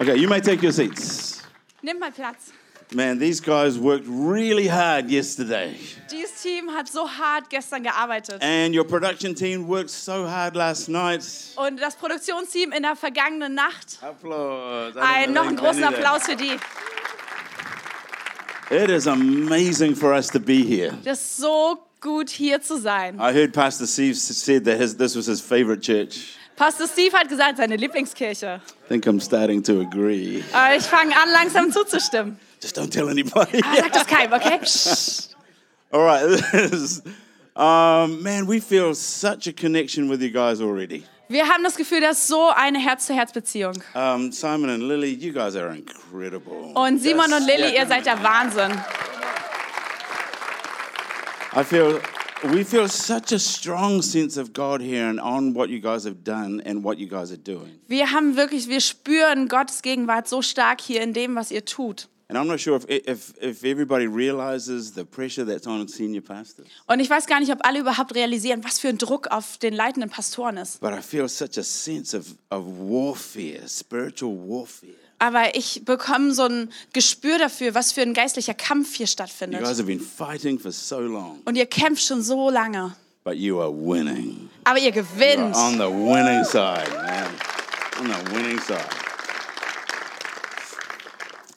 Okay, you may take your seats. Nimm mal Platz. Man, these guys worked really hard yesterday. Dieses Team hat so hart gestern gearbeitet. And your production team worked so hard last night. Und das Produktionsteam in der vergangenen Nacht. Applause. I Ein, don't noch think einen großen. Applaus für die. It is amazing for us to be here. Das ist so gut, hier zu sein. I heard Pastor Steve said that his, this was his favorite church. Pastor Steve hat gesagt, seine Lieblingskirche. I think I'm starting to agree. Aber ich fange an, langsam zuzustimmen. Just don't tell anybody. Aber sag das keinem, okay? Psst. All right. um, man, we feel such a connection with you guys already. Wir haben das Gefühl, das ist so eine Herz-zu-Herz-Beziehung. Um, Simon and Lily, you guys are incredible. Und Simon That's- und Lilly, yeah. ihr seid der Wahnsinn. I feel we feel such a strong sense of God here and on what you guys have done and what you guys are doing. Wir haben wirklich, wir spüren Gottes Gegenwart so stark hier in dem, was ihr tut. And I'm not sure if, if, if everybody realizes the pressure that's on senior pastors. Und ich weiß gar nicht, ob alle überhaupt realisieren, was für ein Druck auf den leitenden Pastoren ist. But I feel such a sense of, of warfare, spiritual warfare. Aber ich bekomme so ein Gespür dafür, was für ein geistlicher Kampf hier You stattfindet. guys have been fighting for so long, Und ihr kämpft schon so lange. but you are winning. Aber ihr gewinnt. on the winning side, man. On the winning side.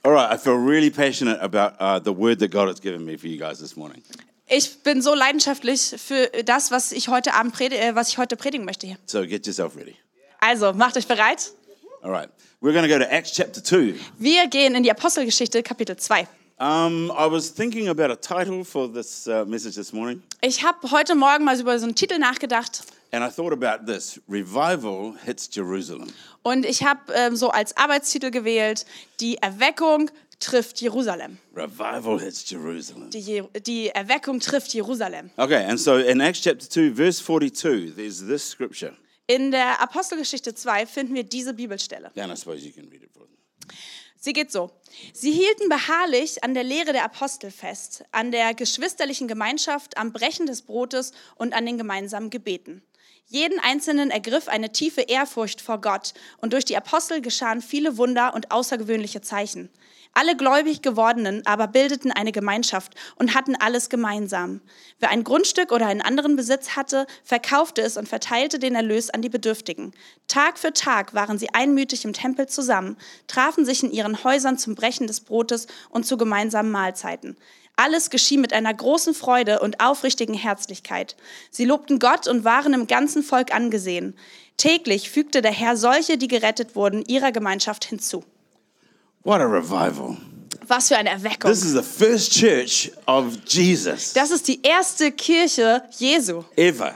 All right, I feel really passionate about uh, the word that God has given me for you guys this morning. Ich bin so leidenschaftlich für das, was ich heute Abend predi äh, was ich heute predigen möchte hier. So get yourself ready. Also, macht euch bereit. All right, we're going to go to Acts chapter 2. Wir gehen in die Apostelgeschichte Kapitel 2. Um, I was thinking about a title for this uh, message this morning, Ich habe heute Morgen mal über so einen Titel nachgedacht and I thought about this Revival hits Jerusalem. und ich habe ähm, so als Arbeitstitel gewählt, die Erweckung trifft Jerusalem. Revival hits Jerusalem. Die, Je die Erweckung trifft Jerusalem. Okay, and so in Acts chapter 2, verse 42, there's this scripture. In der Apostelgeschichte 2 finden wir diese Bibelstelle. Dan, I suppose you can read it for them. Sie geht so. Sie hielten beharrlich an der Lehre der Apostel fest, an der geschwisterlichen Gemeinschaft, am Brechen des Brotes und an den gemeinsamen Gebeten. Jeden Einzelnen ergriff eine tiefe Ehrfurcht vor Gott und durch die Apostel geschahen viele Wunder und außergewöhnliche Zeichen. Alle gläubig gewordenen aber bildeten eine Gemeinschaft und hatten alles gemeinsam. Wer ein Grundstück oder einen anderen Besitz hatte, verkaufte es und verteilte den Erlös an die Bedürftigen. Tag für Tag waren sie einmütig im Tempel zusammen, trafen sich in ihren Häusern zum Brechen des Brotes und zu gemeinsamen Mahlzeiten. Alles geschah mit einer großen Freude und aufrichtigen Herzlichkeit. Sie lobten Gott und waren im ganzen Volk angesehen. Täglich fügte der Herr solche, die gerettet wurden, ihrer Gemeinschaft hinzu. What a revival. Was für eine Erweckung. This is the first church of Jesus Das ist die erste Kirche Jesu ever.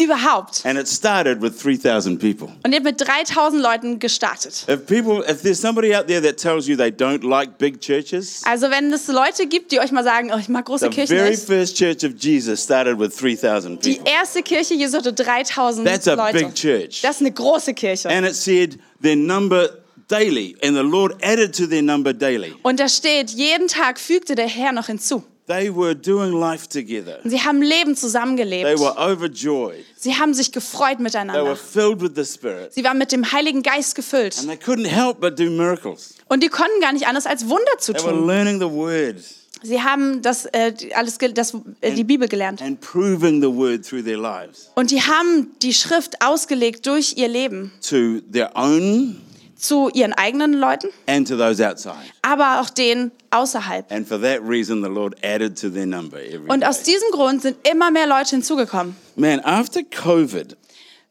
Überhaupt. And it started with 3,000 people. Und ihr habt mit 3000 Leuten gestartet. If people, if there's somebody out there that tells you they don't like big churches, Also wenn es Leute gibt, die euch mal sagen, oh, ich mag große the Kirchen very nicht. first church of Jesus started with 3,000 Die people. erste Kirche Jesu hatte 3000 That's a Leute. big church. Das ist eine große Kirche. And it said their number daily, and the Lord added to their number daily. Und da steht, jeden Tag fügte der Herr noch hinzu. They were doing life together. Sie haben Leben They zusammengelebt. were overjoyed. Sie haben sich gefreut They were miteinander. filled with the Spirit. Sie waren mit dem Heiligen Geist gefüllt. And they couldn't help but do miracles. Und die konnten gar nicht anders als Wunder zu They were tun. learning the word Sie haben das, äh, alles, das, äh, die Bibel gelernt. and proving the word through their lives Und die haben die Schrift ausgelegt durch ihr Leben. to their own Zu ihren eigenen Leuten, and to those outside. aber auch denen außerhalb. And for that reason, the Lord added to their number every Und aus day. diesem Grund sind immer mehr Leute hinzugekommen. Man, after COVID,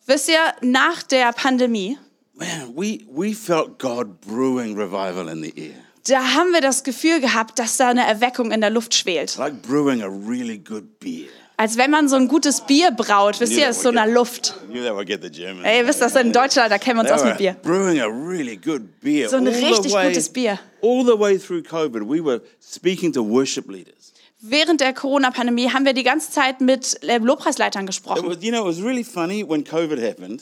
Wisst ihr, nach der Pandemie, man, we, we felt God brewing revival in the air. da haben wir das Gefühl gehabt, dass da eine Erweckung in der Luft schwelt. Like brewing a really good beer. Als wenn man so ein gutes Bier braut, wisst ihr, aus so einer Luft. Ey, ihr wisst das in Deutschland, da kennen wir uns aus mit Bier. So ein all the richtig way- gutes Bier. All the way through COVID, we were speaking to worship leaders. Während der Corona-Pandemie haben wir die ganze Zeit mit äh, Lobpreisleitern It gesprochen. was, you know, it was really funny when COVID happened.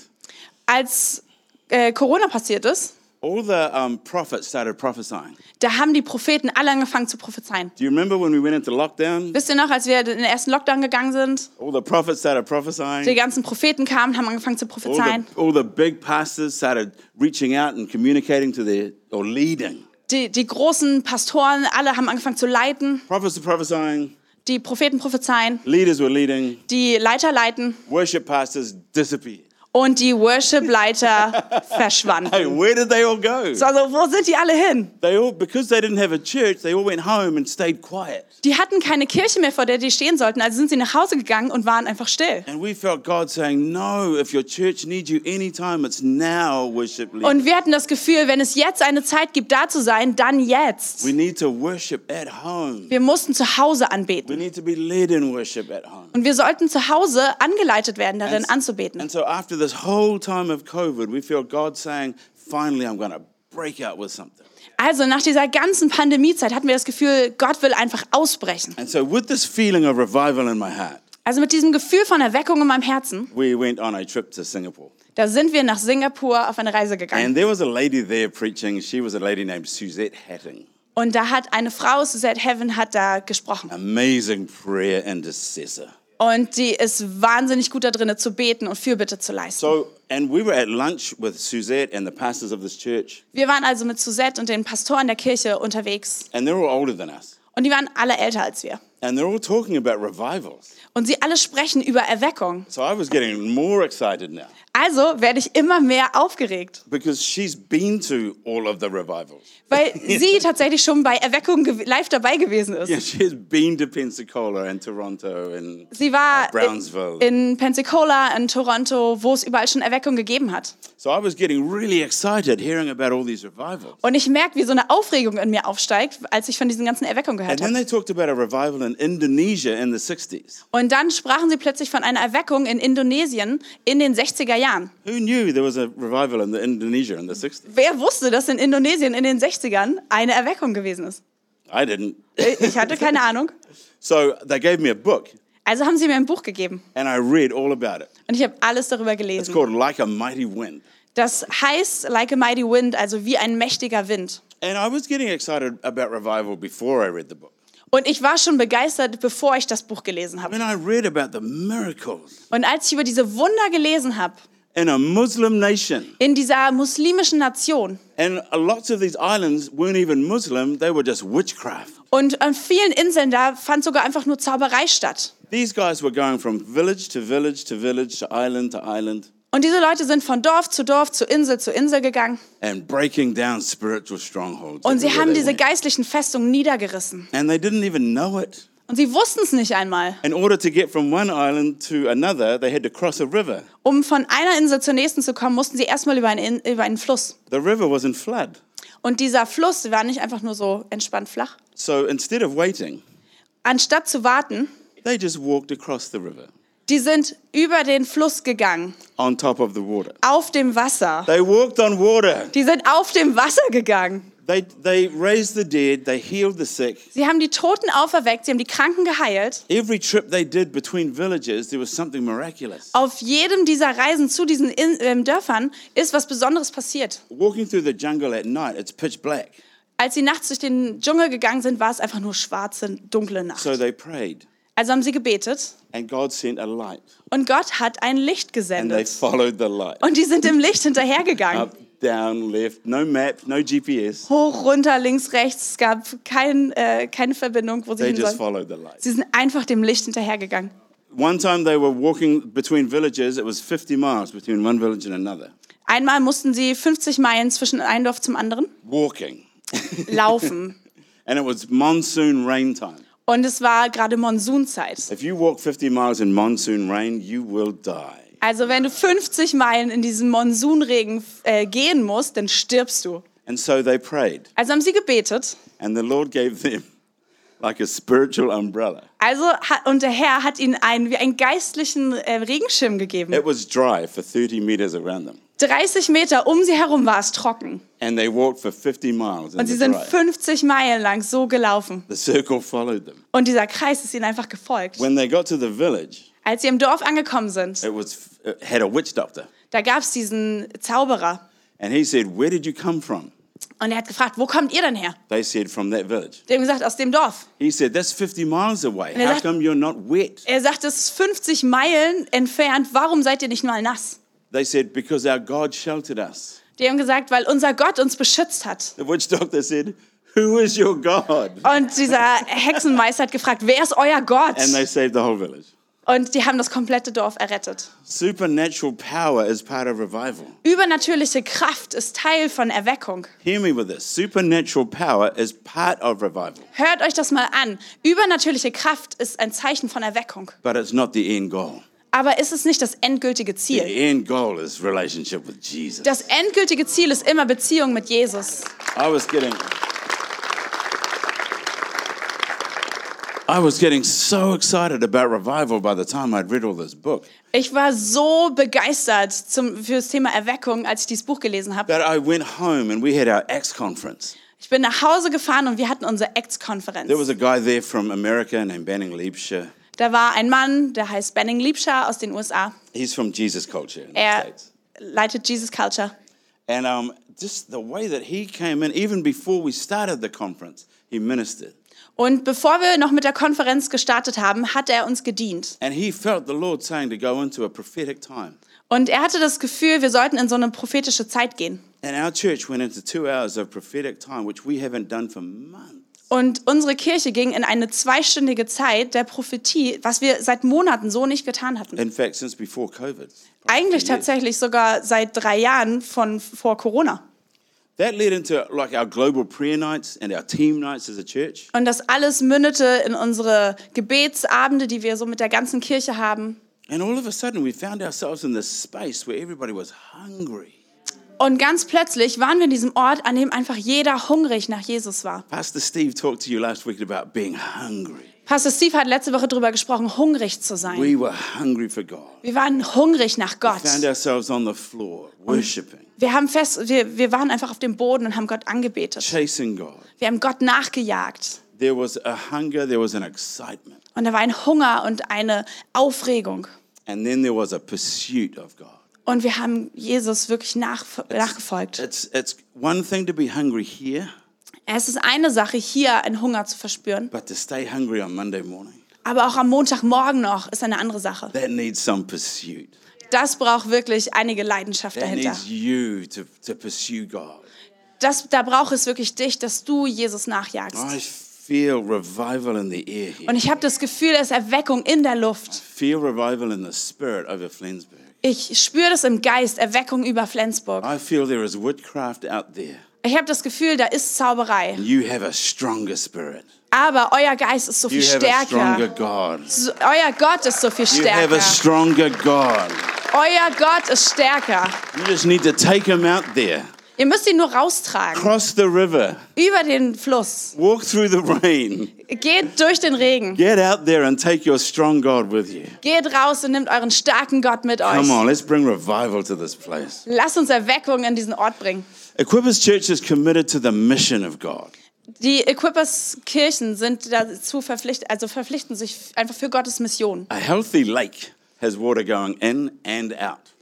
Als äh, Corona passiert ist, all the um, prophets started prophesying. Da haben die Propheten alle angefangen zu prophezeien. Do you remember when we went into lockdown? Wisst ihr noch, als wir in den ersten Lockdown gegangen sind? All the prophets started Die prophesying. ganzen Propheten kamen, haben angefangen zu All prophezeien. the, all the big pastors started reaching out and communicating to their, or leading. Die, die großen Pastoren, alle haben angefangen zu leiten. Prophets were prophesying, Die Propheten prophezeien. leaders were leading, Die Leiter leiten. worship pastors disappeared. Und die Worship-Leiter verschwanden. Hey, where did they all go? So, Also, wo sind die alle hin? They all, because they didn't have a church, they all went home and stayed quiet. Die hatten keine Kirche mehr, vor der die stehen sollten, also sind sie nach Hause gegangen und waren einfach still. And we felt God saying, No, if your church needs you anytime, it's now, worship leaders. Und wir hatten das Gefühl, wenn es jetzt eine Zeit gibt, da zu sein, dann jetzt. We need to worship at home. Wir mussten zu Hause We anbeten. need to be led in worship at home. Und wir sollten zu Hause angeleitet werden, darin And- anzubeten. And so after this whole time of COVID, we feel God saying, finally, I'm going to break out with something. Also nach dieser ganzen Pandemiezeit hatten wir das Gefühl, Gott will einfach ausbrechen. And so with this feeling of revival in my heart, Also mit diesem Gefühl von Erweckung in meinem Herzen, we went on a trip to Singapore. da sind wir nach Singapur auf eine Reise gegangen. And there was a lady there preaching. She was a lady named Suzette Hatting. Und da hat eine Frau, Suzette Heaven, hat da gesprochen. Amazing prayer intercessor. Und die ist wahnsinnig gut da drin, zu beten und Fürbitte zu leisten. So, and we were at lunch with Suzette and the pastors of this church, Wir waren also mit Suzette und den Pastoren der Kirche unterwegs. and they're all older than us. Und die waren alle älter als wir. And they're all talking about revivals. Und sie alle sprechen über Erweckung. So I was getting more excited now Also werde ich immer mehr aufgeregt, because she's been to all of the revivals. weil sie tatsächlich schon bei Erweckung gew- live dabei gewesen ist. Yeah, she has been to Pensacola and Toronto and Sie war Brownsville. in, in Pensacola, in Toronto, wo es überall schon Erweckung gegeben hat. So I was getting really excited hearing about all these revivals. Und ich merke, wie so eine Aufregung in mir aufsteigt, als ich von diesen ganzen Erweckungen And gehört then habe. they talked about a revival in Indonesia in the 60s. Und dann sprachen sie plötzlich von einer Erweckung in Indonesien in den 60er Jahren. Who knew there was a revival in the Indonesia in the 60s? Wer wusste, dass in Indonesien in den 60ern eine Erweckung gewesen ist? I didn't. Ich hatte keine Ahnung. So they gave me a book Also haben sie mir ein Buch gegeben and I read all about it. und ich habe alles darüber It's gelesen. called Like a Mighty Wind. Das heißt Like a Mighty Wind, also wie ein mächtiger Wind. And I was getting excited about revival before I read the book. Und ich war schon begeistert, bevor ich das Buch gelesen habe. When I read about the miracles Und als ich über diese Wunder gelesen habe, in a Muslim nation, in dieser muslimischen Nation and lots of these islands weren't even Muslim, they were just witchcraft. und an vielen Inseln, da fand sogar einfach nur Zauberei statt. These guys were going from village to village to village to island to island Und diese Leute sind von Dorf zu Dorf, zu Insel zu Insel gegangen. and breaking down spiritual strongholds. Und sie haben they diese geistlichen Festungen niedergerissen. And Und sie wussten es nicht einmal. In order to get from one island to another, they had to cross a river. Um von einer Insel zur nächsten zu kommen, mussten sie erstmal über einen, In- über einen Fluss. The river was in flood. Und dieser Fluss war nicht einfach nur so entspannt flach. So instead of waiting, Anstatt zu warten, they just walked across the river die sind über den Fluss gegangen, on top of the water. auf dem Wasser. They walked on water. Die sind auf dem Wasser gegangen. They, they raised the dead. They healed the sick. Sie haben die Toten auferweckt, sie haben die Kranken geheilt. Every trip they did between villages, there was something miraculous. Auf jedem dieser Reisen zu diesen In ähm, Dörfern ist was Besonderes passiert. Walking through the jungle at night, it's pitch black. Als sie nachts durch den Dschungel gegangen sind, war es einfach nur schwarze, dunkle Nacht. So they prayed, Also haben sie gebetet and God sent a light. und Gott hat ein Licht And they gesendet. followed the light. Und die sind dem Licht hinterhergegangen. Up, down, left, no map, no GPS. Hoch, runter, links, rechts. Es gab kein, äh, keine Verbindung, wo sie They hin just sollen. followed the light. Sie sind einfach dem Licht hinterhergegangen. One time they were walking between villages, it was 50 miles between one village and another. Einmal mussten sie 50 Meilen zwischen einem Dorf zum anderen Walking. laufen. And it was monsoon rain time. Und es war gerade Monsunzeit. If you walk 50 miles in monsoon rain, you will die. Also wenn du 50 Meilen in diesen Monsunregen äh, gehen musst, dann stirbst du. And so they prayed, Also haben sie gebetet. and the Lord gave them like a spiritual umbrella. Also und der Herr hat ihnen einen, wie einen geistlichen äh, Regenschirm gegeben. It was dry for 30 meters around them. 30 Meter um sie herum war es trocken. And they walked for 50 miles Und sie sind dry. 50 Meilen lang so gelaufen. The circle followed them. Und dieser Kreis ist ihnen einfach gefolgt. When they got to the village, Als sie im Dorf angekommen sind, it was it had a witch doctor. da gab es diesen Zauberer. And he said, Where did you come from? Und er hat gefragt, wo kommt ihr denn her? They said, From that village. Die haben gesagt, aus dem Dorf. He said, That's 50 miles away. er How sagt- come you're not wet? Er sagt, es ist 50 Meilen entfernt. Warum seid ihr nicht mal nass? They said, Because our God sheltered us. Die haben gesagt, weil unser Gott uns beschützt hat. The witch doctor said, Who is your God? Und dieser Hexenmeister hat gefragt, wer ist euer Gott? And they saved the whole village. Und die haben das komplette Dorf errettet. Supernatural power is part of revival. Übernatürliche Kraft ist Teil von Erweckung. Hear me with this. Supernatural power is part of revival, Hört euch das mal an. Übernatürliche Kraft ist ein Zeichen von Erweckung. but it's not the end goal. Aber ist es nicht das endgültige Ziel? The end goal is relationship with Jesus. Das endgültige Ziel ist immer Beziehung mit Jesus. I was getting I was getting so excited about revival by the time I'd read all this book Ich war so begeistert zum, für das Thema Erweckung, als ich dieses Buch gelesen habe. that I went home and we had our Acts conference. Ich bin nach Hause gefahren und wir hatten unsere There Ex-Konferenz. was a guy there from America named Banning Liebscher. Da war ein Mann, der heißt Benning Liebscher aus den USA. He's from Jesus culture in the Er States. leitet Jesus Culture. And um, just the way that he came in, even before we started the conference, he ministered. Und bevor wir noch mit der Konferenz gestartet haben, hat er uns gedient. And he felt the Lord saying to go into a prophetic time. Und er hatte das Gefühl, wir sollten in so eine prophetische Zeit gehen. And our church went into two hours of prophetic time, which we haven't done for months. Und unsere Kirche ging in eine zweistündige Zeit der Prophetie, was wir seit Monaten so nicht getan hatten. In fact, since before COVID. Eigentlich tatsächlich sogar seit drei Jahren von vor Corona. That led into like our global prayer nights and our team nights as a church. Und das alles mündete in unsere Gebetsabende, die wir so mit der ganzen Kirche haben. And all of a sudden, we found ourselves in this space where everybody was hungry. Und ganz plötzlich waren wir in diesem Ort, an dem einfach jeder hungrig nach Jesus war. Pastor Steve talked to you last week about being hungry. Pastor Steve hat letzte Woche darüber gesprochen, hungrig zu sein. We were hungry for God. Wir waren hungrig nach Gott. Found ourselves on the floor, worshiping, Wir, haben fest, wir, wir waren einfach auf dem Boden und haben Gott angebetet. chasing God. Wir haben Gott nachgejagt. There was a hunger, there was an excitement, Und da war ein Hunger und eine Aufregung. and then there was a pursuit of God. Und wir haben Jesus wirklich nach, nachgefolgt. It's, it's one thing to be hungry here, Es ist eine Sache, hier einen Hunger zu verspüren. but to stay hungry on Monday morning, Aber auch am Montagmorgen noch ist eine andere Sache. that needs some pursuit. Das braucht wirklich einige Leidenschaft That dahinter. needs you to, to pursue God. Das, da braucht es wirklich dich, dass du Jesus nachjagst. I feel revival in the air here. Und ich habe das Gefühl, es ist Erweckung in der Luft. Feel revival in the spirit over Flensburg. Ich spüre das im Geist, Erweckung über Flensburg. I feel there is witchcraft out there. Ich habe das Gefühl, da ist Zauberei. You have a stronger spirit. Aber euer Geist ist so viel You have a stronger stärker. God. So- Euer Gott ist so viel You have stärker. a stronger God. Euer Gott ist stärker. You just need to take him out there. Ihr müsst ihn nur raustragen. Cross the river. Über den Fluss. Walk through the rain. Geht durch den Regen. Get out there and take your strong God with you. Geht raus und nimmt euren starken Gott mit Come euch. on, let's bring revival to this place. Lasst uns Erweckung in diesen Ort bringen. Equippers Church is committed to the mission of God. Die Equippers Kirchen sind dazu verpflichtet, also verpflichten sich einfach für Gottes Mission. A healthy lake has water going in and out.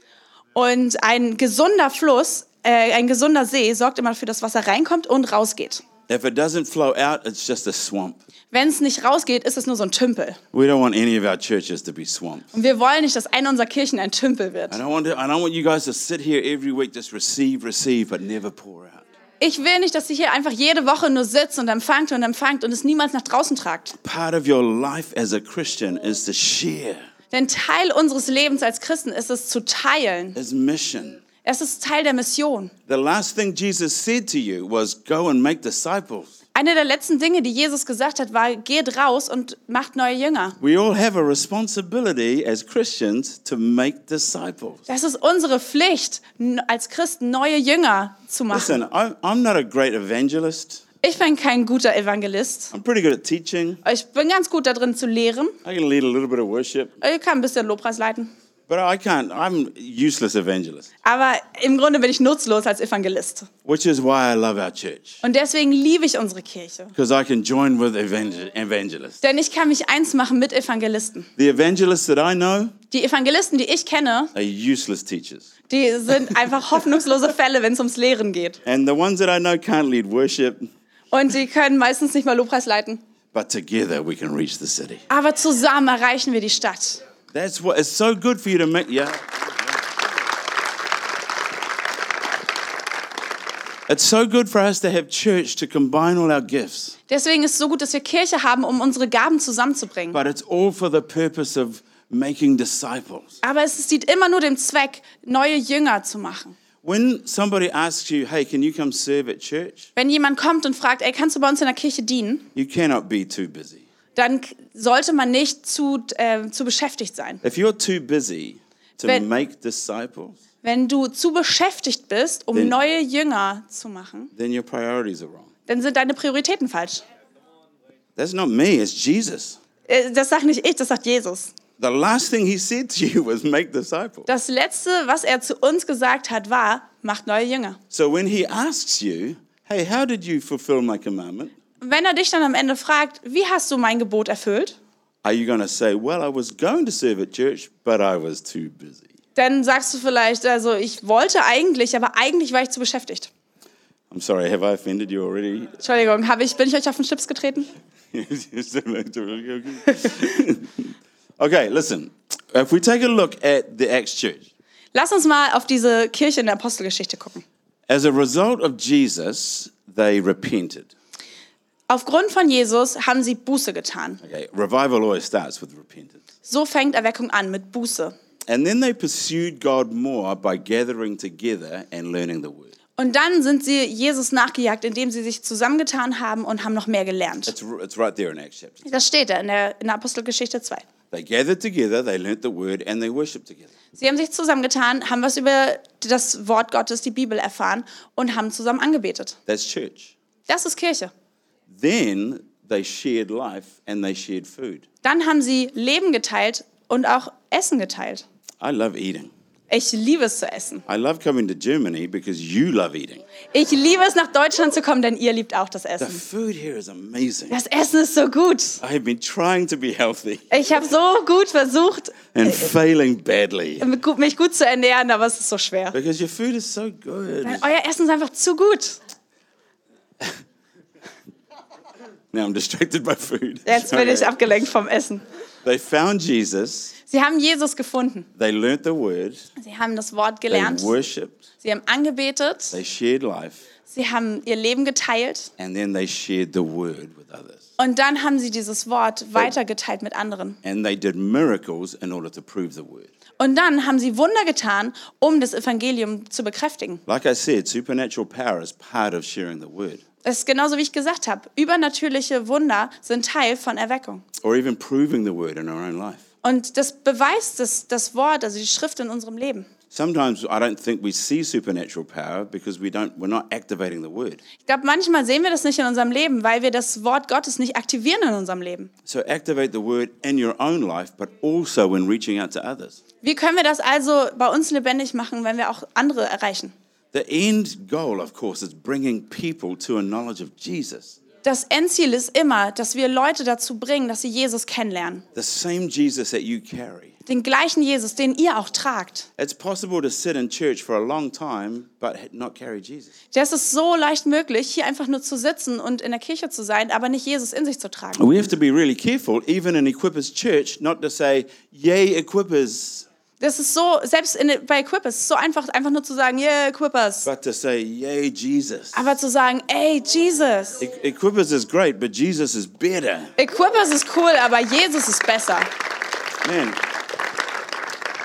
Und ein gesunder Fluss, äh, ein gesunder See sorgt immer dafür, dass Wasser reinkommt und rausgeht. If it doesn't flow out, it's just a swamp. Wenn es nicht rausgeht, ist es nur so ein Tümpel. We don't want any of our churches to be swamps. Und wir wollen nicht, dass eine unserer Kirchen ein Tümpel wird. I don't want to, I don't want you guys to sit here every week just receive, receive, but never pour out. Ich will nicht, dass ihr hier einfach jede Woche nur sitzt und empfangt und empfangt und es niemals nach draußen tragt. Part of your life as a Christian is to share, Denn Teil unseres Lebens als Christen ist es zu teilen. is mission. Es ist Teil der Mission. The last thing Jesus said to you was go and make disciples. Eine der letzten Dinge, die Jesus gesagt hat, war, geht raus und macht neue Jünger. We all have a responsibility as Christians to make disciples. Das ist unsere Pflicht, als Christen neue Jünger zu machen. Listen, I'm not a great evangelist. Ich bin kein guter Evangelist. I'm pretty good at teaching. Ich bin ganz gut darin zu lehren. I can lead a little bit of worship. Ich kann ein bisschen Lobpreis leiten. But I can't, I'm useless evangelist, Aber im Grunde bin ich nutzlos als Evangelist. which is why I love our church. Und deswegen liebe ich unsere Kirche. Because I can join with evangel- evangelists. Denn ich kann mich eins machen mit Evangelisten. The evangelists that I know Die Evangelisten, die ich kenne, are useless teachers. die sind einfach hoffnungslose Fälle, wenn es ums Lehren geht. And the ones that I know can't lead worship, Und die können meistens nicht mal Lobpreis leiten. but together we can reach the city. Aber zusammen erreichen wir die Stadt. That's what it's so good for you to make. Yeah. It's so good for us to have church to combine all our gifts, Deswegen ist es so gut, dass wir Kirche haben, um unsere Gaben zusammenzubringen. but it's all for the purpose of making disciples. Aber es dient immer nur dem Zweck, neue Jünger zu machen. When somebody asks you, hey, can you come serve at church? Wenn jemand kommt und fragt, ey, kannst du bei uns in der Kirche dienen? You cannot be too busy. Dann sollte man nicht zu, äh, zu beschäftigt sein. If you're too busy to Wenn- make disciples, Wenn du zu beschäftigt bist, um Wenn- neue Jünger zu machen, then your priorities are wrong. dann sind deine Prioritäten falsch. That's not me, it's Jesus. Äh, Das sagt nicht ich, das sagt Jesus. The last thing he said to you was make disciples. Das Letzte, was er zu uns gesagt hat, war, macht neue Jünger. So when he asks you, hey, how did you fulfill my commandment? Wenn er dich dann am Ende fragt, wie hast du mein Gebot erfüllt? Are you going to say, well, I was going to serve at church, but I was too busy? Dann sagst du vielleicht, also ich wollte eigentlich, aber eigentlich war ich zu beschäftigt. I'm sorry, have I offended you already? Entschuldigung, habe ich, bin ich euch auf den Schlips getreten? okay, listen. If we take a look at the Acts church, Lass uns mal auf diese Kirche in der Apostelgeschichte gucken. as a result of Jesus, they repented. Aufgrund von Jesus haben sie Buße getan. Okay, revival always starts with repentance. So fängt Erweckung an mit Buße. And then they pursued God more by gathering together and learning the word. Und dann sind sie Jesus nachgejagt, indem sie sich zusammengetan haben und haben noch mehr gelernt. It's, it's right there in Acts chapter. Das steht da in der, in der Apostelgeschichte 2. They gathered together, they learnt the word, and they worshiped together. Sie haben sich zusammengetan, haben was über das Wort Gottes, die Bibel erfahren und haben zusammen angebetet. That's church. Das ist Kirche. Then they shared life and they shared food. Dann haben sie Leben geteilt und auch Essen geteilt. I love eating. Ich liebe es zu essen. I love coming to Germany because you love eating. Ich liebe es, nach Deutschland zu kommen, denn ihr liebt auch das The Essen. food here is amazing. Das Essen ist so gut. I have been trying to be healthy Ich habe so gut versucht, and failing badly mich gut- mich gut zu ernähren, aber es ist so schwer. because your food is so good. Euer Essen ist einfach zu gut. Now I'm distracted by food. Jetzt bin ich abgelenkt vom Essen. They found Jesus, Sie haben Jesus gefunden. they learnt the word, Sie haben das Wort they gelernt. worshipped, Sie haben angebetet. they shared life, Sie haben ihr Leben geteilt. and then they shared the word with others. Und dann haben sie dieses Wort weitergeteilt mit anderen. And they did miracles in order to prove the word. Und dann haben sie Wunder getan, um das Evangelium zu bekräftigen. Like I said, supernatural power is part of sharing the word Es ist genauso, wie ich gesagt habe. Übernatürliche Wunder sind Teil von Erweckung. or even proving the word in our own life. Und das beweist das, das Wort, also die Schrift in unserem Leben. Sometimes I don't think we see supernatural power because we don't, we're not activating the word. Ich glaube, manchmal sehen wir das nicht in unserem Leben, weil wir das Wort Gottes nicht aktivieren in unserem Leben. So activate the word in your own life, but also when reaching out to others. Wie können wir das also bei uns lebendig machen, wenn wir auch andere erreichen? The end goal, of course, is bringing people to a knowledge of Jesus. Das Endziel ist immer, dass wir Leute dazu bringen, dass sie Jesus kennenlernen. The same Jesus that you carry. Den gleichen Jesus, den ihr auch tragt. It's possible to sit in church for a long time but not carry Jesus. Das ist so leicht möglich, hier einfach nur zu sitzen und in der Kirche zu sein, aber nicht Jesus in sich zu tragen. We have to be really careful, even in Equippers Church, not to say, Yay, Equippers, Das ist so, selbst in, bei Equippers, ist es so einfach, einfach nur zu sagen, yeah, Equippers. but to say, Yay, Jesus. Aber zu sagen, ey, Jesus. E- Equippers is great, but Jesus is better. Equippers ist cool, aber Jesus ist besser. Man,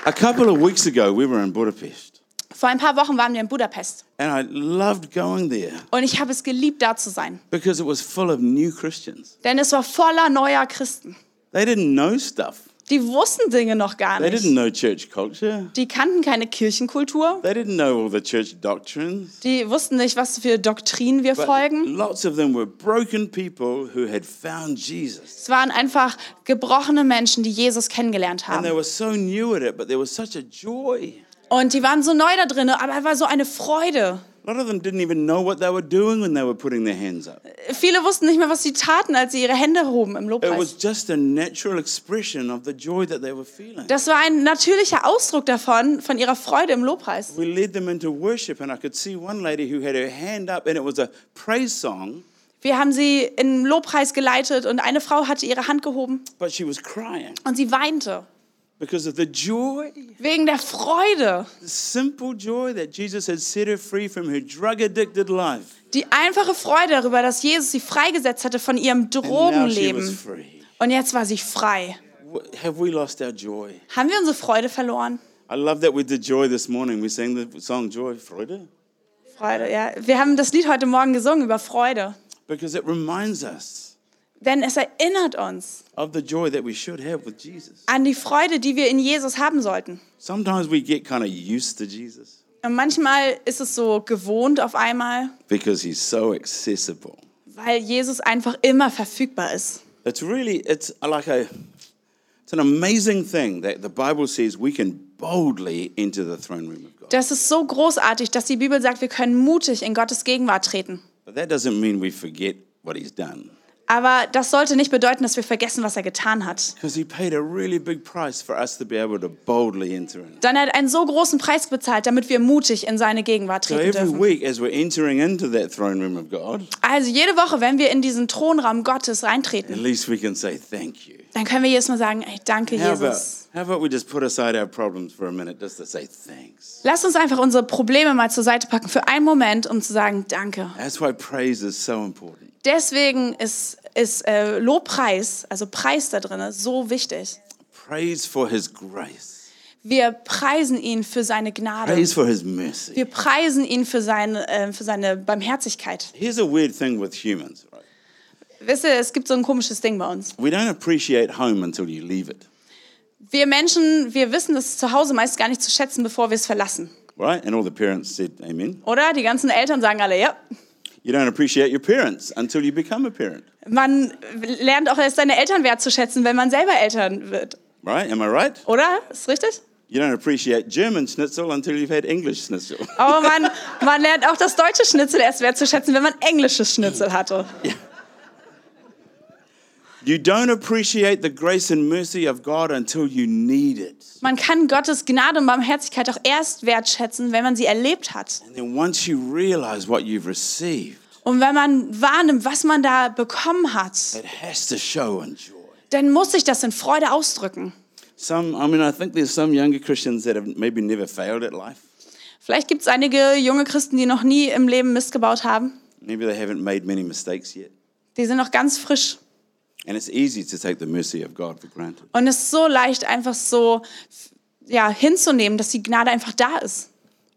a couple of weeks ago, we were in Budapest, Vor ein paar Wochen waren wir in Budapest and I loved going there und ich habe es geliebt, da zu sein. because it was full of new Christians. Denn es war voller neuer Christen. They didn't know stuff. Die wussten Dinge noch gar They nicht. didn't know church culture. Die kannten keine Kirchenkultur. They didn't know all the church doctrines. Die wussten nicht, was für Doktrinen wir But folgen. lots of them were broken people who had found Jesus. Es waren einfach gebrochene Menschen, die Jesus kennengelernt And they haben. were so new at it, but there was such a joy. Und die waren so neu da drin, aber es war so eine Freude. A lot of them didn't even know what they were doing when they were putting their hands up. Viele wussten nicht mehr, was sie taten, als sie ihre Hände hoben im It Lobpreis. was just a natural expression of the joy that they were feeling. Das war ein natürlicher Ausdruck davon, von ihrer Freude im Lobpreis. We led them into worship, and I could see one lady who had her hand up, and it was a praise song, Wir haben sie in Lobpreis geleitet und eine Frau hatte ihre Hand gehoben but she was crying und sie weinte because of the joy, wegen der Freude. the simple joy that Jesus had set her free from her drug addicted life. Die einfache Freude darüber, dass Jesus sie freigesetzt hatte von ihrem Drogenleben. Und jetzt war sie frei. Have we lost our joy? Haben wir unsere Freude verloren? I love that with the joy this morning. We sang the song Joy, Freude, Freude, ja. Wir haben das Lied heute Morgen gesungen über Freude. because it reminds us Denn es erinnert uns of the joy that we should have with Jesus. an die Freude, die wir in Jesus haben sollten. Sometimes we get kind of used to Jesus Und manchmal ist es so gewohnt auf einmal, because he's so accessible. weil Jesus einfach immer verfügbar ist. It's really it's like a it's an amazing thing that the Bible says we can boldly enter the throne room of God. Das ist so großartig, dass die Bibel sagt, wir können mutig in Gottes Gegenwart treten. But that doesn't mean we forget what he's done. Aber das sollte nicht bedeuten, dass wir vergessen, was er getan hat. Really in. Dann hat er einen so großen Preis bezahlt, damit wir mutig in seine Gegenwart So treten every dürfen. week God, Also jede Woche, wenn wir in diesen Thronraum Gottes at reintreten, least we can say thank you. dann können wir jedes Mal sagen, ey, danke How Jesus. Lass uns einfach unsere Probleme mal zur Seite packen für einen Moment, um zu sagen, danke. That's why praise is so important. Deswegen ist, ist äh, Lobpreis, also Preis da drin, so wichtig. Praise for his grace. Wir preisen ihn für seine Gnade. Praise for his mercy. Wir preisen ihn für seine, äh, für seine Barmherzigkeit. Here's a weird thing with humans, right? Wisst ihr, es gibt so ein komisches Ding bei uns. We don't appreciate home until you leave it, Wir Menschen, wir wissen das zu Hause meist gar nicht zu schätzen, bevor wir es verlassen. right? And all the parents said amen. Oder? Die ganzen Eltern sagen alle, ja. You don't appreciate your parents until you become a parent, Man lernt auch erst seine Eltern wertzuschätzen, wenn man selber Eltern wird. right? Am I right? Oder? Ist richtig? You don't appreciate German schnitzel until you've had English schnitzel. Aber man, man lernt auch das deutsche Schnitzel erst wertzuschätzen, wenn man englisches Schnitzel hatte. You don't appreciate the grace and mercy of God until you need it. Man kann Gottes Gnade und Barmherzigkeit auch erst wertschätzen, wenn man sie erlebt hat. And then once you realize what you've received, Und wenn man wahrnimmt, was man da bekommen hat, it has to show in joy. dann muss sich das in Freude ausdrücken. Some, I mean, I think there's some younger Christians that have maybe never failed at life. Vielleicht gibt es einige junge Christen, die noch nie im Leben Mist gebaut haben. Maybe they haven't made many mistakes yet. Die sind noch ganz frisch. And it's easy to take the mercy of God for granted. Und es ist so leicht, einfach so ja, hinzunehmen, dass die Gnade einfach da ist.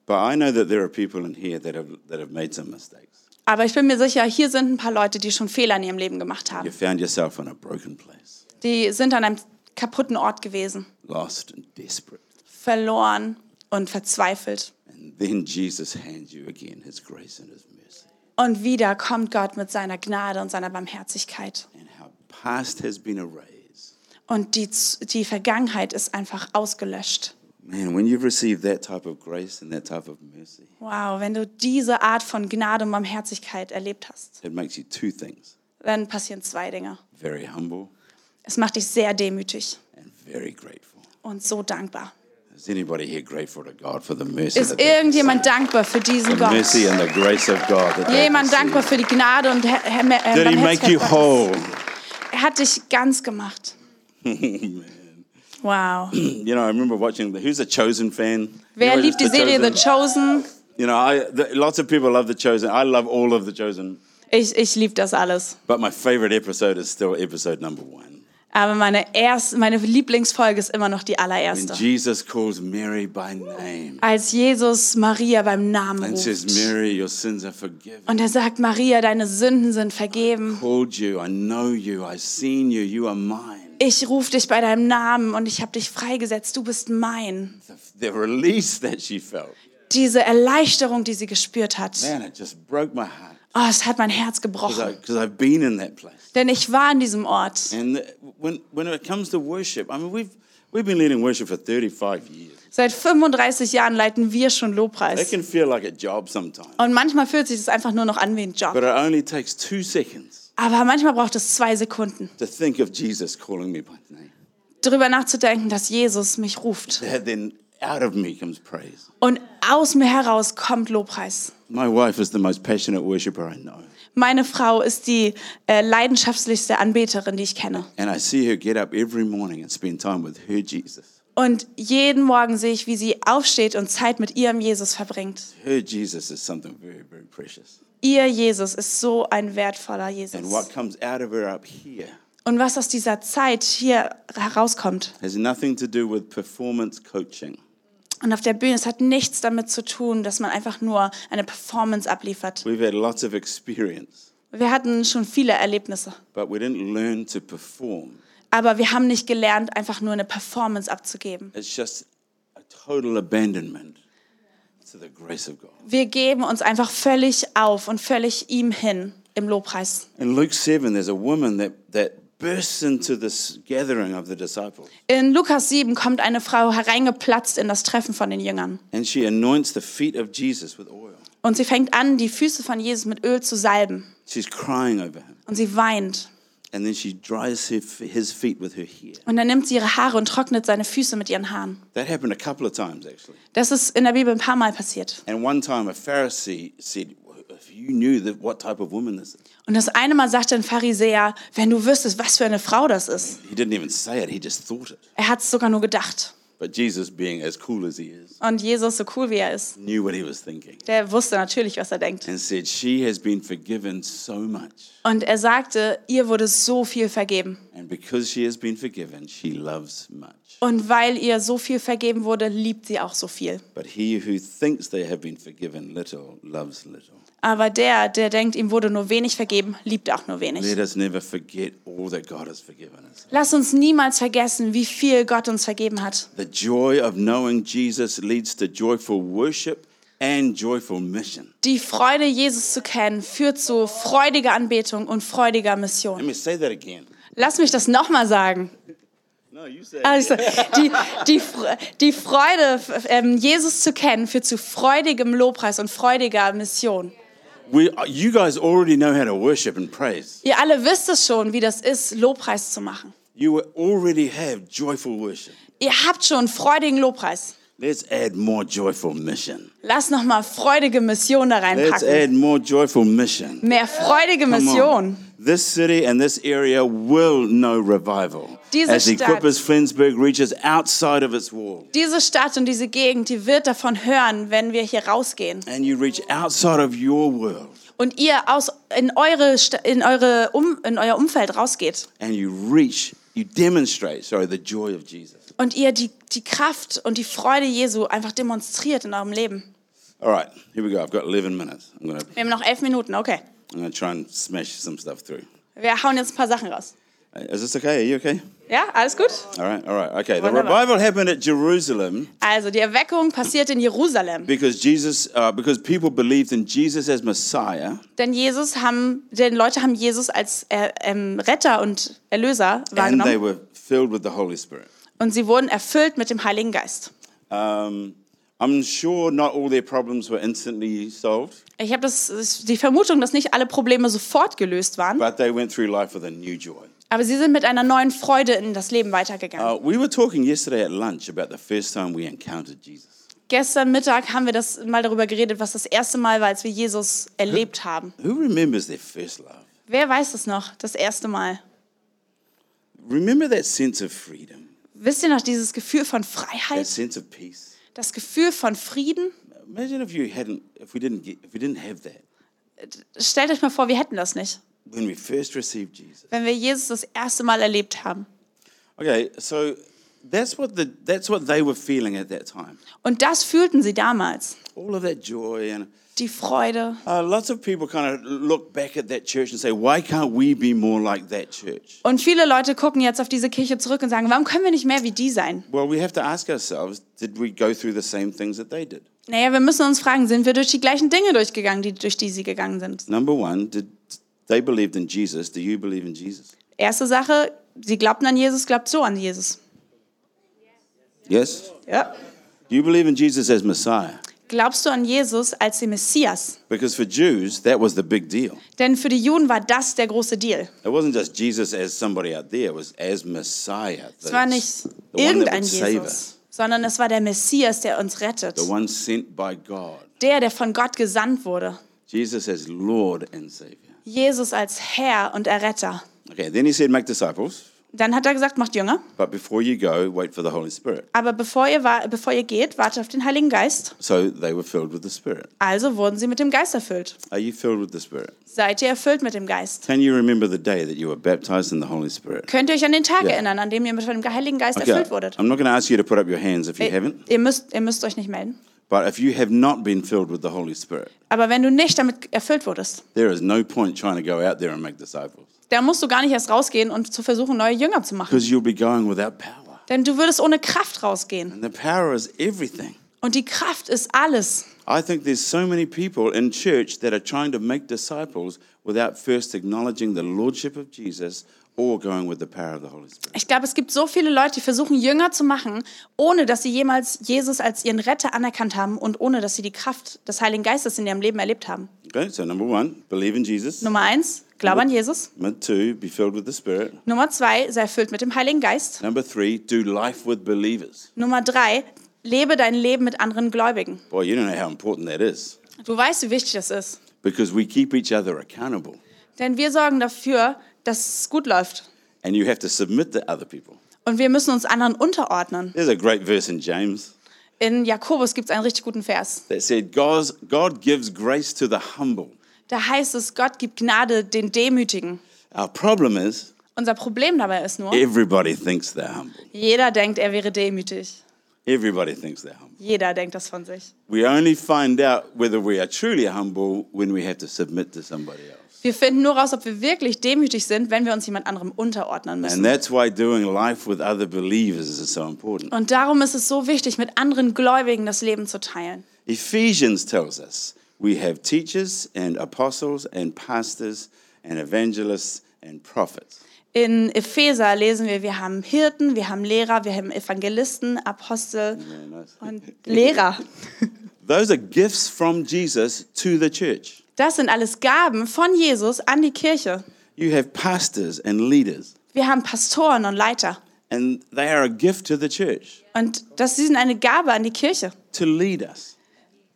But I know that there are people in here that have, that have made some mistakes. Aber ich bin mir sicher, hier sind ein paar Leute, die schon Fehler in ihrem Leben gemacht You haben. found yourself in a broken place, Die sind an einem kaputten Ort gewesen, lost and desperate. verloren und verzweifelt. And then Jesus hands you again his grace and his mercy. Und wieder kommt Gott mit seiner Gnade und seiner Barmherzigkeit. And how past has been erased. Und die, die Vergangenheit ist einfach ausgelöscht. Man, when you've received that type of grace and that type of mercy, Wow, wenn du diese Art von Gnade und Barmherzigkeit erlebt hast, it makes you two things dann passieren zwei Dinge. very humble Es macht dich sehr demütig and very grateful. und so dankbar. Is anybody here grateful to God for the mercy, Ist irgendjemand dankbar für diesen Gott? mercy and the grace of God? That Jemand dankbar für die Gnade und Her- Her- Did he make you whole? Er hat dich ganz gemacht. Wow. You know, I remember watching the Who's a Chosen fan? Wer You know, liebt die Serie The Chosen? You know, I, the, lots of people love The Chosen. I love all of The Chosen. Ich, ich liebe das alles. But my favorite episode is still episode number one. Aber meine, erst, meine Lieblingsfolge ist immer noch die When allererste. Jesus calls Mary by name Als Jesus Maria beim Namen and says, ruft. Mary, your sins are forgiven. Und er sagt, Maria, deine Sünden sind vergeben. Called you, I know you, I've seen you, you are mine. Ich rufe dich bei deinem Namen und ich habe dich freigesetzt, du bist mein. The, release that she felt. Diese Erleichterung, die sie gespürt hat. Man, it just broke my heart. Oh, es hat mein Herz gebrochen. I've been in that place. Denn ich war an diesem Ort. And when, when it comes to worship, I mean, we've, we've been leading worship for 35 years. Seit 35 Jahren leiten wir schon It Lobpreis. can feel like a job sometimes, Und manchmal fühlt sich das einfach nur noch an wie ein Job. but it only takes two seconds Aber manchmal braucht es zwei Sekunden, to think of Jesus calling me by name. darüber nachzudenken, dass Jesus mich ruft. That then out of me comes praise. Und aus mir heraus kommt Lobpreis. My wife is the most passionate worshiper I know. Meine Frau ist die äh, leidenschaftlichste Anbeterin, die ich kenne. And I see her get up every morning and spend time with her Jesus. Und jeden Morgen sehe ich, wie sie aufsteht und Zeit mit ihrem Jesus verbringt. Her Jesus is something very, very precious. Ihr Jesus ist so ein wertvoller And Jesus. what comes out of her up here Und was aus dieser Zeit hier herauskommt has nothing to do with performance coaching. und auf der Bühne, es hat nichts damit zu tun, dass man einfach nur eine Performance abliefert. We've had lots of experience, Wir hatten schon viele Erlebnisse, but we didn't learn to perform. aber wir haben nicht gelernt, einfach nur eine Performance abzugeben. It's just a total abandonment to the grace of God. Wir geben uns einfach völlig auf und völlig ihm hin im Lobpreis. In Luke 7, there's a woman that, that bursts into this gathering of the disciples, In Lukas 7 kommt eine Frau hereingeplatzt in das Treffen von den Jüngern. and she anoints the feet of Jesus with oil. Und sie fängt an, die Füße von Jesus mit Öl zu salben. She's crying over him. Und sie weint. And then she dries his feet with her hair. Und dann nimmt sie ihre Haare und trocknet seine Füße mit ihren Haaren. That happened a couple of times, actually. Das ist in der Bibel ein paar Mal passiert. And one time a Pharisee said, If you knew that what type of woman this is, Und das eine Mal sagte ein Pharisäer, wenn du wüsstest, was für eine Frau das ist. he didn't even say it, he just thought it. Er hat es sogar nur gedacht. But Jesus, being as cool as he is, Und Jesus, so cool wie er ist, knew what he was thinking der wusste natürlich, was er denkt. and said, She has been forgiven so much. Und er sagte, ihr wurde so viel vergeben. And because she has been forgiven, she loves much. Und weil ihr so viel vergeben wurde, liebt sie auch so viel. But he who thinks they have been forgiven little loves little. Aber der, der denkt, ihm wurde nur wenig vergeben, liebt auch nur wenig. Let us never forget all that God has forgiven us. Lass uns niemals vergessen, wie viel Gott uns vergeben hat. The joy of knowing Jesus leads to joyful worship and joyful mission. Die Freude, Jesus zu kennen, führt zu freudiger Anbetung und freudiger Let Mission. me say that again. Lass mich das nochmal sagen. No, you say Also, die, die, die Freude, ähm, Jesus zu kennen, führt zu freudigem Lobpreis und freudiger Mission. We, you guys already know how to worship and praise. Ihr alle wisst es schon, wie das ist, Lobpreis zu machen. You already have joyful worship. Ihr habt schon freudigen Lobpreis. Let's add more joyful mission. Lass noch mal freudige Mission da Let's reinpacken. add more joyful mission. Mehr freudige. Mission. This city and this area will know revival Diese as Stadt- Equippers Flensburg reaches outside of its wall. Diese Stadt und diese Gegend, die wird davon hören, wenn wir hier rausgehen. And you reach outside of your world Und ihr aus, in, eure, in, eure um, in euer Umfeld rausgeht. and you reach, you demonstrate, sorry, the joy of Jesus. Und ihr die, die Kraft und die Freude Jesu einfach demonstriert in eurem Leben. All right, here we go. I've got 11 minutes. I'm to Wir haben noch elf Minuten, okay. I'm gonna try and smash some stuff through. Wir hauen jetzt ein paar Sachen raus. Is this okay? Are you okay? Ja, alles gut? All right, all right. Okay, the Wunderbar. revival happened at Jerusalem Also, die Erweckung passiert in Jerusalem. because Jesus, uh, because people believed in Jesus as Messiah, Denn Jesus haben, denn Leute haben Jesus als äh, ähm, Retter und Erlöser and they wahrgenommen. were filled with the Holy Spirit. Und sie wurden erfüllt mit dem Heiligen Geist. Um, I'm sure not all their problems were instantly solved, Ich habe die Vermutung, dass nicht alle Probleme sofort gelöst waren, but they went through life with a new joy. aber sie sind mit einer neuen Freude in das Leben weitergegangen. Uh, we were talking yesterday at lunch about the first time we encountered Jesus. Gestern Mittag haben wir das mal darüber geredet, was das erste Mal war, als wir Jesus erlebt haben. Who remembers their first love? Wer weiß es noch, das erste Mal? Remember that sense of freedom, Wisst ihr noch dieses Gefühl von that Freiheit, sense of peace. Das Gefühl von Frieden? Imagine if you hadn't, if we didn't get, if we didn't have that Stellt euch mal vor, wir hätten das nicht, when we first received Jesus. wenn wir Jesus das erste Mal erlebt haben. Okay, so that's what the that's what they were feeling at that time. Und das fühlten sie damals. All of that joy and die Freude. Lots of people kind of look back at that church and say, why can't we be more like that church? Und viele Leute gucken jetzt auf diese Kirche zurück und sagen, warum können wir nicht mehr wie die sein? Well, we have to ask ourselves, did we go through the same things that they did? Naja, wir müssen uns fragen, sind wir durch die gleichen Dinge durchgegangen, die, durch die sie gegangen sind? Number one, did they believed in Jesus? Do you believe in Jesus? Erste Sache, sie glaubten an Jesus, glaubt so an Jesus. Yes? Ja. Do you believe in Jesus as Messiah? Glaubst du an Jesus als den Messias? Because for Jews, that was the big deal. Denn für die Juden war das der große Deal. It wasn't just Jesus as somebody out there, it was as Messiah. Es war nicht irgendein Jesus, sondern es war der Messias, der uns rettet. the one sent by God. Der, der von Gott gesandt wurde. Jesus as Lord and Savior. Jesus als Herr und Erretter. Okay, then he said, make disciples, Dann hat er gesagt, macht Jünger. but before you go, wait for the Holy Spirit. Aber bevor ihr, bevor ihr geht, wartet auf den Heiligen Geist. So they were filled with the Spirit. Also wurden sie mit dem Geist erfüllt. Are you filled with the Spirit? Seid ihr erfüllt mit dem Geist? Can you remember the day that you were baptized in the Holy Spirit? Könnt ihr euch an den Tag Ja. erinnern, an dem ihr mit dem Heiligen Geist Okay, erfüllt wurdet? I'm not going to ask you to put up your hands if you Ihr, haven't, ihr, müsst, ihr müsst euch nicht melden. but if you have not been filled with the Holy Spirit, Aber wenn du nicht damit erfüllt wurdest, there is no point trying to go out there and make disciples dann musst du gar nicht erst rausgehen und zu versuchen, neue Jünger zu machen. because you'll be going without power. Denn du würdest ohne Kraft rausgehen. And the power is everything. Und die Kraft ist alles. I think there's so many people in church that are trying to make disciples without first acknowledging the lordship of Jesus or going with the power of the Holy Spirit. Ich glaube, es gibt so viele Leute, die versuchen, Jünger zu machen, ohne dass sie jemals Jesus als ihren Retter anerkannt haben und ohne dass sie die Kraft des Heiligen Geistes in ihrem Leben erlebt haben. Okay, so number one, believe in Jesus. Nummer eins, glaube an Jesus. Number two, be filled with the Spirit. Nummer zwei, sei erfüllt mit dem Heiligen Geist. Number three, do life with believers. Nummer drei, lebe dein Leben mit anderen Gläubigen. Boy, you don't know how important that is Du weißt, wie wichtig das ist. because we keep each other accountable Denn wir sorgen dafür, dass es gut läuft. and you have to submit to other people. Und wir müssen uns anderen unterordnen. There's a great verse in James In Jakobus gibt es einen richtig guten Vers. that said, God, God gives grace to the humble. Da heißt es, Gott gibt Gnade den Demütigen. Our problem is Unser Problem dabei ist nur, everybody thinks they're humble. jeder denkt, er wäre demütig. Everybody thinks they're humble. Jeder denkt das von sich. We only find out whether we are truly humble when we have to submit to somebody else. Wir finden nur raus, ob wir wirklich demütig sind, wenn wir uns jemand anderem unterordnen And müssen. that's why doing life with other believers is so important. Und darum ist es so wichtig, mit anderen Gläubigen das Leben zu teilen. Ephesians tells us we have teachers and apostles and pastors and evangelists and prophets. In Epheser lesen wir, wir haben Hirten, wir haben Lehrer, wir haben Evangelisten, Apostel und Lehrer. Those are gifts from Jesus to the church. Das sind alles Gaben von Jesus an die Kirche. You have pastors and leaders, Wir haben Pastoren und Leiter. and they are a gift to the church Und das sie sind eine Gabe an die Kirche, to lead us.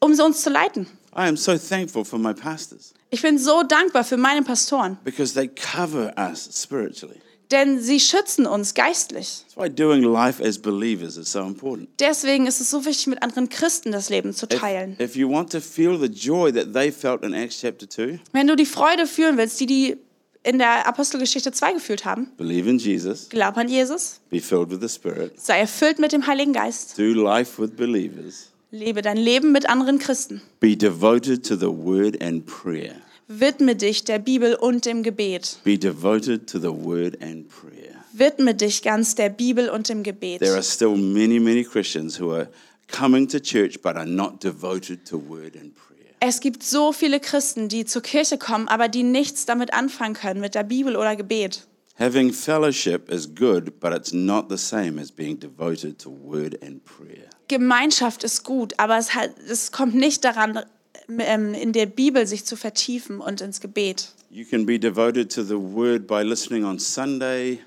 um sie uns zu leiten. I am so thankful for my pastors Ich bin so dankbar für meine Pastoren, because they cover us spiritually. Denn sie schützen uns geistlich. That's why doing life as believers is so important. Deswegen ist es so wichtig, mit anderen Christen das Leben zu teilen. If, if you want to feel the joy that they felt in Acts chapter 2, Wenn du die Freude fühlen willst, die die in der Apostelgeschichte 2 gefühlt haben, believe in Jesus, glaub an Jesus, be filled with the Spirit, sei erfüllt mit dem Heiligen Geist, do life with believers, lebe dein Leben mit anderen Christen, be devoted to the word and prayer. Widme dich der Bibel und dem Gebet. Be devoted to the word and prayer. Widme dich ganz der Bibel und dem Gebet. There are still many, many Christians who are coming to church but are not devoted to word and prayer. Es gibt so viele Christen, die zur Kirche kommen, aber die nichts damit anfangen können, mit der Bibel oder Gebet. Having fellowship is good, but it's not the same as being devoted to word and prayer. Gemeinschaft ist gut, aber es, hat, es kommt nicht daran, in der Bibel sich zu vertiefen und ins Gebet. You can be devoted to the word by listening on Sunday,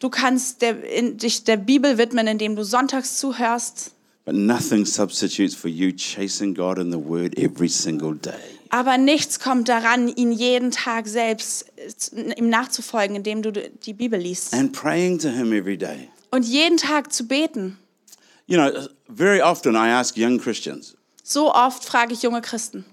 Du kannst der, in, dich der Bibel widmen, indem du sonntags zuhörst, but nothing substitutes for you chasing God in the word every single day. aber nichts kommt daran, ihn jeden Tag selbst äh, ihm nachzufolgen, indem du die Bibel liest. And praying to Him every day. Und jeden Tag zu beten. You know, very often I ask young Christians, So oft frage ich junge Christen,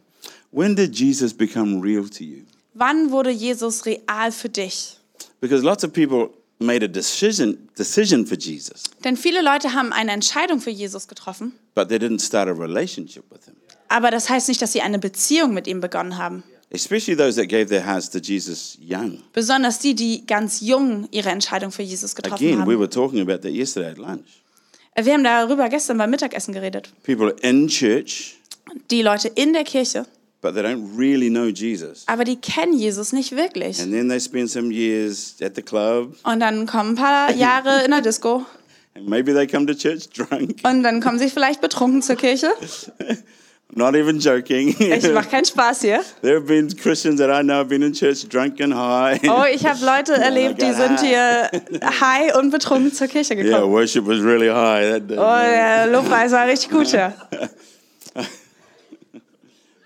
when did Jesus become real to you? wann wurde Jesus real für dich? Because lots of people made a decision, decision for Jesus, Denn viele Leute haben eine Entscheidung für Jesus getroffen, but they didn't start a relationship with Him. Aber das heißt nicht, dass sie eine Beziehung mit ihm begonnen haben. Especially those that gave their hearts to Jesus young. Besonders die, die ganz jung ihre Entscheidung für Jesus getroffen Again, we haben. were talking about that yesterday at lunch. Wir haben darüber gestern beim Mittagessen geredet. People in church, Die Leute in der Kirche, but they don't really know Jesus. aber die kennen Jesus nicht wirklich. And then they spend some years at the club, Und dann kommen ein paar Jahre in der Disco and maybe they come to church drunk. und dann kommen sie vielleicht betrunken zur Kirche. Not even joking. Ich mache keinen Spaß hier. there have been Christians that I know have been in church drunk and high. Oh, ich habe Leute erlebt, die sind hier high und betrunken zur Kirche yeah, gekommen. worship was really high that day. Oh, der Lobpreis war richtig gut, ja.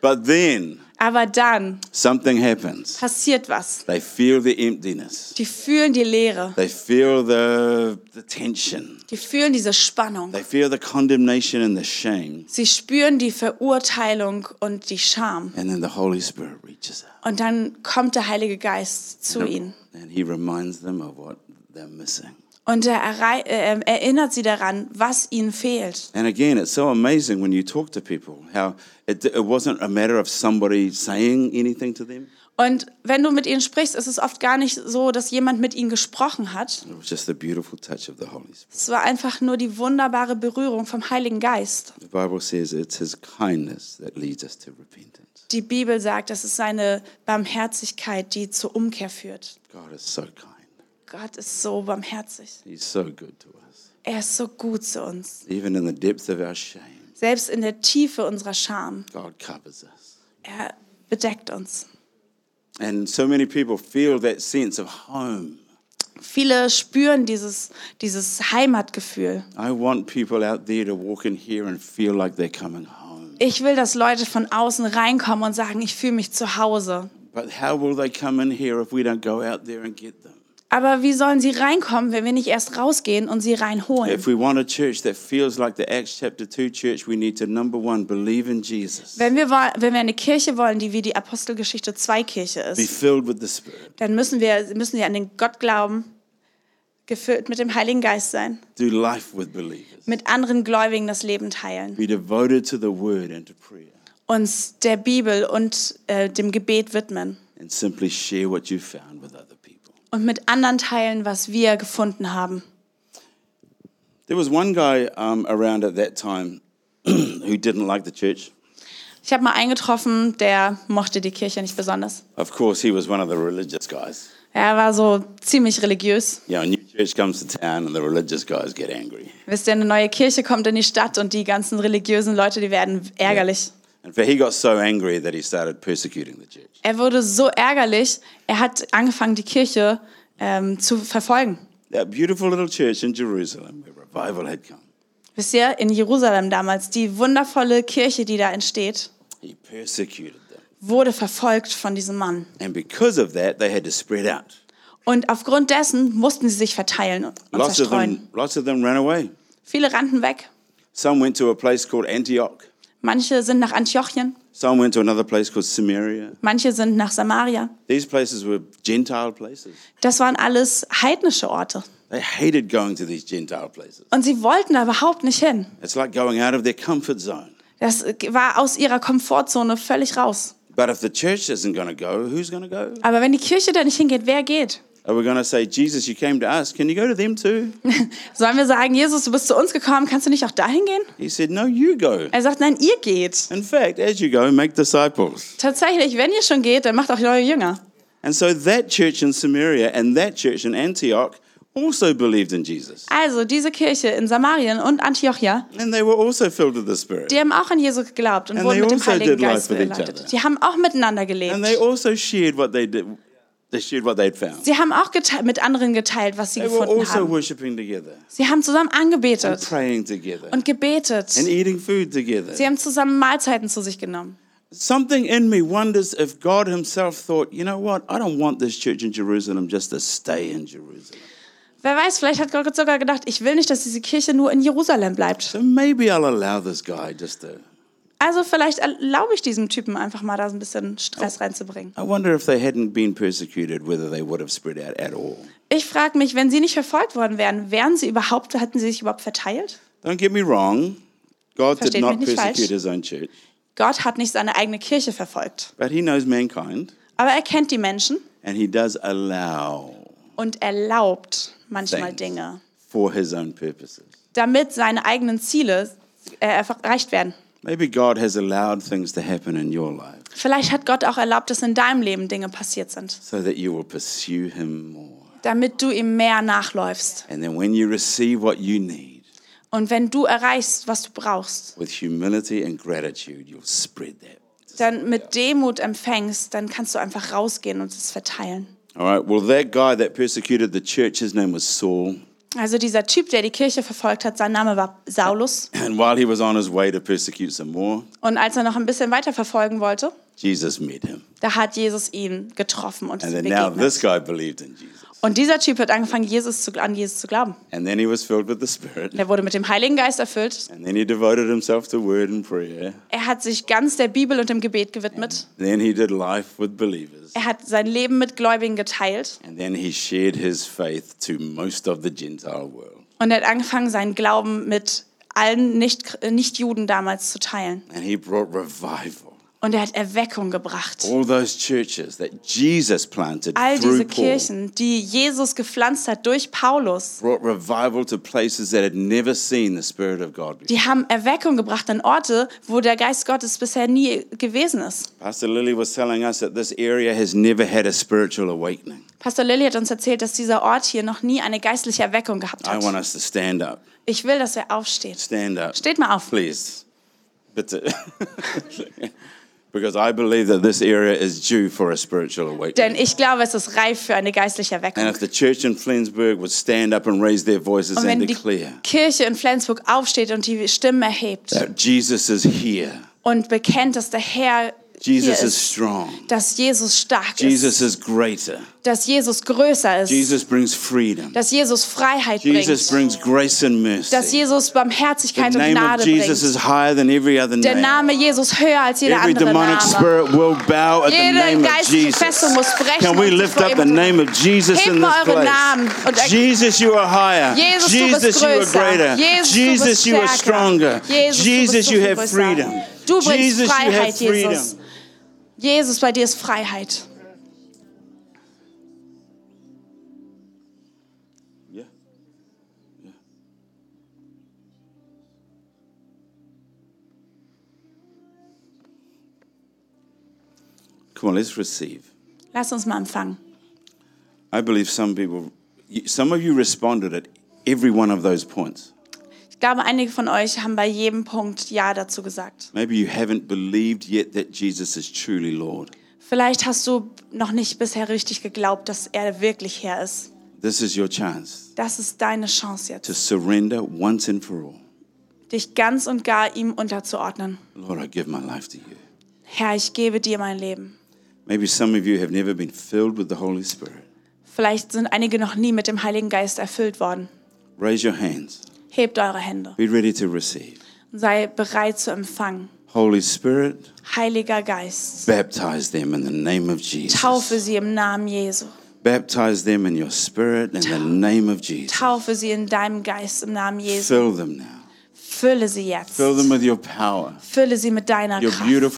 But then Aber dann something happens. passiert was. They feel the emptiness. Die fühlen die Leere. They feel the, the tension. Die fühlen diese Spannung. They feel the condemnation and the shame. Sie spüren die Verurteilung und die Scham. And then the Holy Spirit reaches out. Und dann kommt der Heilige Geist zu ihnen. And he reminds them of what they're missing. Und er äh, erinnert sie daran, was ihnen fehlt. And again, it's so amazing when you talk to people how it, it wasn't a matter of somebody saying anything to them. Und wenn du mit ihnen sprichst, ist es oft gar nicht so, dass jemand mit ihnen gesprochen hat. It was just the beautiful touch of the Holy Spirit. Es war einfach nur die wunderbare Berührung vom Heiligen Geist. The Bible says it's his kindness that leads us to repentance. Die Bibel sagt, das ist seine Barmherzigkeit, die zur Umkehr führt. God is so kind. Gott ist so barmherzig. He's so good to us. Er ist so gut zu uns. Even in the depth of our shame, Selbst in der Tiefe unserer Scham. God covers us. Er bedeckt uns. And so many people feel that sense of home. Viele spüren dieses, dieses Heimatgefühl. I want people out there to walk in here and feel like they're coming home. Ich will, dass Leute von außen reinkommen und sagen, ich fühle mich zu Hause. But how will they come in here if we don't go out there and get them? Aber wie sollen sie reinkommen, wenn wir nicht erst rausgehen und sie reinholen? If we want a church that feels like the Acts chapter 2 church, we need to, number one, believe in Jesus, Wenn wir, wenn wir eine Kirche wollen, die wie die Apostelgeschichte 2 Kirche be ist, filled with the Spirit, dann müssen wir, müssen wir an den Gott glauben, gefüllt mit dem Heiligen Geist sein, do life with believers, mit anderen Gläubigen das Leben teilen, be devoted to the word and to prayer, uns der Bibel und äh, dem Gebet widmen. And simply share what you found with other people. Und mit anderen teilen, was wir gefunden haben. There was one guy um, around at that time who didn't like the church. Ich habe mal eingetroffen, der mochte die Kirche nicht besonders. Of course, he was one of the religious guys. Er war so ziemlich religiös. Know, a new church comes to town and the religious guys get angry. Wisst ihr, eine neue Kirche kommt in die Stadt und die ganzen religiösen Leute, die werden ärgerlich. In fact, he got so angry that he started persecuting the church. Er wurde so ärgerlich, er hat angefangen, die Kirche ähm, zu verfolgen. That beautiful little church in Jerusalem where revival had come, Wisst ihr, in Jerusalem damals, die wundervolle Kirche, die da entsteht, he persecuted them. wurde verfolgt von diesem Mann. And because of that, they had to spread out. Und aufgrund dessen mussten sie sich verteilen und Lots of, zerstreuen. them, lots of them ran away. Viele rannten weg. Some went to a place called Antioch. Manche sind nach Antiochien, Some went to another place called Samaria. manche sind nach Samaria. These places were Gentile places. Das waren alles heidnische Orte. They hated going to these Gentile places. Und sie wollten da überhaupt nicht hin. It's like going out of their comfort zone. Das war aus ihrer Komfortzone völlig raus. But if the church isn't going to go, who's going to go? Aber wenn die Kirche da nicht hingeht, wer geht? Are we going to say, Jesus, you came to us. Can you go to them too? Sollen wir sagen, Jesus, du bist zu uns gekommen, kannst du nicht auch dahin gehen? He said, No, you go. Er sagt, nein, ihr geht. In fact, as you go, make disciples. Tatsächlich, wenn ihr schon geht, dann macht auch neue Jünger. And so that church in Samaria and that church in Antioch also believed in Jesus. Also diese Kirche in Samarien und Antiochia, And they were also filled with the Spirit. die haben auch an Jesus geglaubt und And wurden mit dem also Heiligen Geist geleitet. Die haben auch miteinander And gelebt. they also shared what they did. They shared what they'd found. Sie haben auch mit anderen geteilt, was sie They were gefunden also haben. worshiping together Sie haben zusammen and angebetet praying together und gebetet. and eating food together. Sie haben zusammen Mahlzeiten zu sich genommen. Something in me wonders if God Himself thought, you know what, I don't want this church in Jerusalem just to stay in Jerusalem. Wer weiß, vielleicht hat Gott sogar gedacht, ich will nicht, dass diese Kirche nur in Jerusalem bleibt. So maybe I'll allow this guy just to. Also vielleicht erlaube ich diesem Typen einfach mal da so ein bisschen Stress reinzubringen. I wonder if they hadn't been persecuted, whether they would have spread out at all. Ich frage mich, wenn sie nicht verfolgt worden wären, wären sie überhaupt, hätten sie sich überhaupt verteilt? Don't get me wrong, God did not mich nicht persecute falsch. His own church. Gott hat nicht seine eigene Kirche verfolgt, but he knows mankind aber er kennt die Menschen and he does allow und erlaubt manchmal. Dinge, for his own purposes. damit seine eigenen Ziele äh, erreicht werden. Maybe God has allowed things to happen in your life Vielleicht hat Gott auch erlaubt, dass in deinem Leben Dinge passiert sind, so that you will pursue him more. damit du ihm mehr nachläufst. And then when you receive what you need Und wenn du erreichst, was du brauchst, with humility and gratitude, you'll spread that. dann mit Demut empfängst, dann kannst du einfach rausgehen und es verteilen. All right, well, that guy that persecuted the church, his name was Saul. Also dieser Typ, der die Kirche verfolgt hat, sein Name war Saulus. And while he was on his way to persecute some more, Und als er noch ein bisschen weiter verfolgen wollte, Jesus met him. da hat Jesus ihn getroffen und And then now begegnet. this guy believed in Jesus. Und dieser Typ hat angefangen, Jesus zu, an Jesus zu glauben. And then he was filled with the Spirit. Er wurde mit dem Heiligen Geist erfüllt. And then he devoted himself to word and prayer. Er hat sich ganz der Bibel und dem Gebet gewidmet. Then he did life with believers. Er hat sein Leben mit Gläubigen geteilt. And then he shared his faith to most of the Gentile world. Und er hat angefangen, seinen Glauben mit allen Nicht- Nicht-Juden damals zu teilen. And he brought revival. Und er hat Erweckung gebracht. All those churches that Jesus planted All diese Kirchen, die Jesus gepflanzt hat durch Paulus, brought revival to places that had never seen the Spirit of God before. die haben Erweckung gebracht an Orte, wo der Geist Gottes bisher nie gewesen ist. Pastor Lily was telling us that this area has never had a spiritual awakening. Pastor Lilly hat uns erzählt, dass dieser Ort hier noch nie eine geistliche Erweckung gehabt I want hat. us to stand up. Ich will, dass wir aufstehen. Stand up. Steht mal auf. Please. Bitte. because I believe that this area is due for a spiritual awakening. Denn ich glaube, es ist reif für eine geistliche And Erweckung. if the church in Flensburg would stand up and raise their voices Und and wenn die Kirche in Flensburg aufsteht und die Stimmen erhebt that Jesus is here, und bekennt, dass der Herr Jesus is ist, strong, dass Jesus stark Jesus ist, is greater, dass Jesus größer ist, Jesus brings freedom, dass Jesus Freiheit Jesus bringt, brings grace and dass mercy. Jesus The Barmherzigkeit und name of Gnade Jesus bringt. is higher than every other Der name. Name Jesus höher als jeder Every andere demonic Name. spirit will bow at the Jede name of Jesus. Festung muss brechen Can we und lift up the name of Jesus in this place? Namen und Jesus, you are higher. Jesus, Jesus, you are greater. Jesus, Jesus, you are stronger. Jesus, Jesus, you have freedom. Du bringst Jesus, you have Freiheit, freedom. Jesus. Jesus, bei dir ist Freiheit. Come on, let's receive. Lass uns mal empfangen. I believe some people, some of you responded at every one of those points. Ich glaube, einige von euch haben bei jedem Punkt Ja dazu gesagt. Maybe you haven't believed yet that Jesus is truly Lord. Vielleicht hast du noch nicht bisher richtig geglaubt, dass er wirklich Herr ist. This is your chance Das ist deine Chance to jetzt, surrender once and for all. dich ganz und gar ihm unterzuordnen. Lord, I give my life to you. Herr, ich gebe dir mein Leben. Maybe some of you have never been filled with the Holy Spirit. Vielleicht sind einige noch nie mit dem Heiligen Geist erfüllt worden. Raise your hands. Hebt eure Hände Be ready to receive. und sei bereit zu empfangen. Holy Spirit, Heiliger Geist, baptize them in the name of Jesus. taufe sie im Namen Jesu. Baptize them in your spirit in the name of Jesus. Taufe sie in deinem Geist im Namen Jesu. Fill them now. Fülle sie jetzt. Fill them with your power, Fülle sie mit deiner your Kraft. beautiful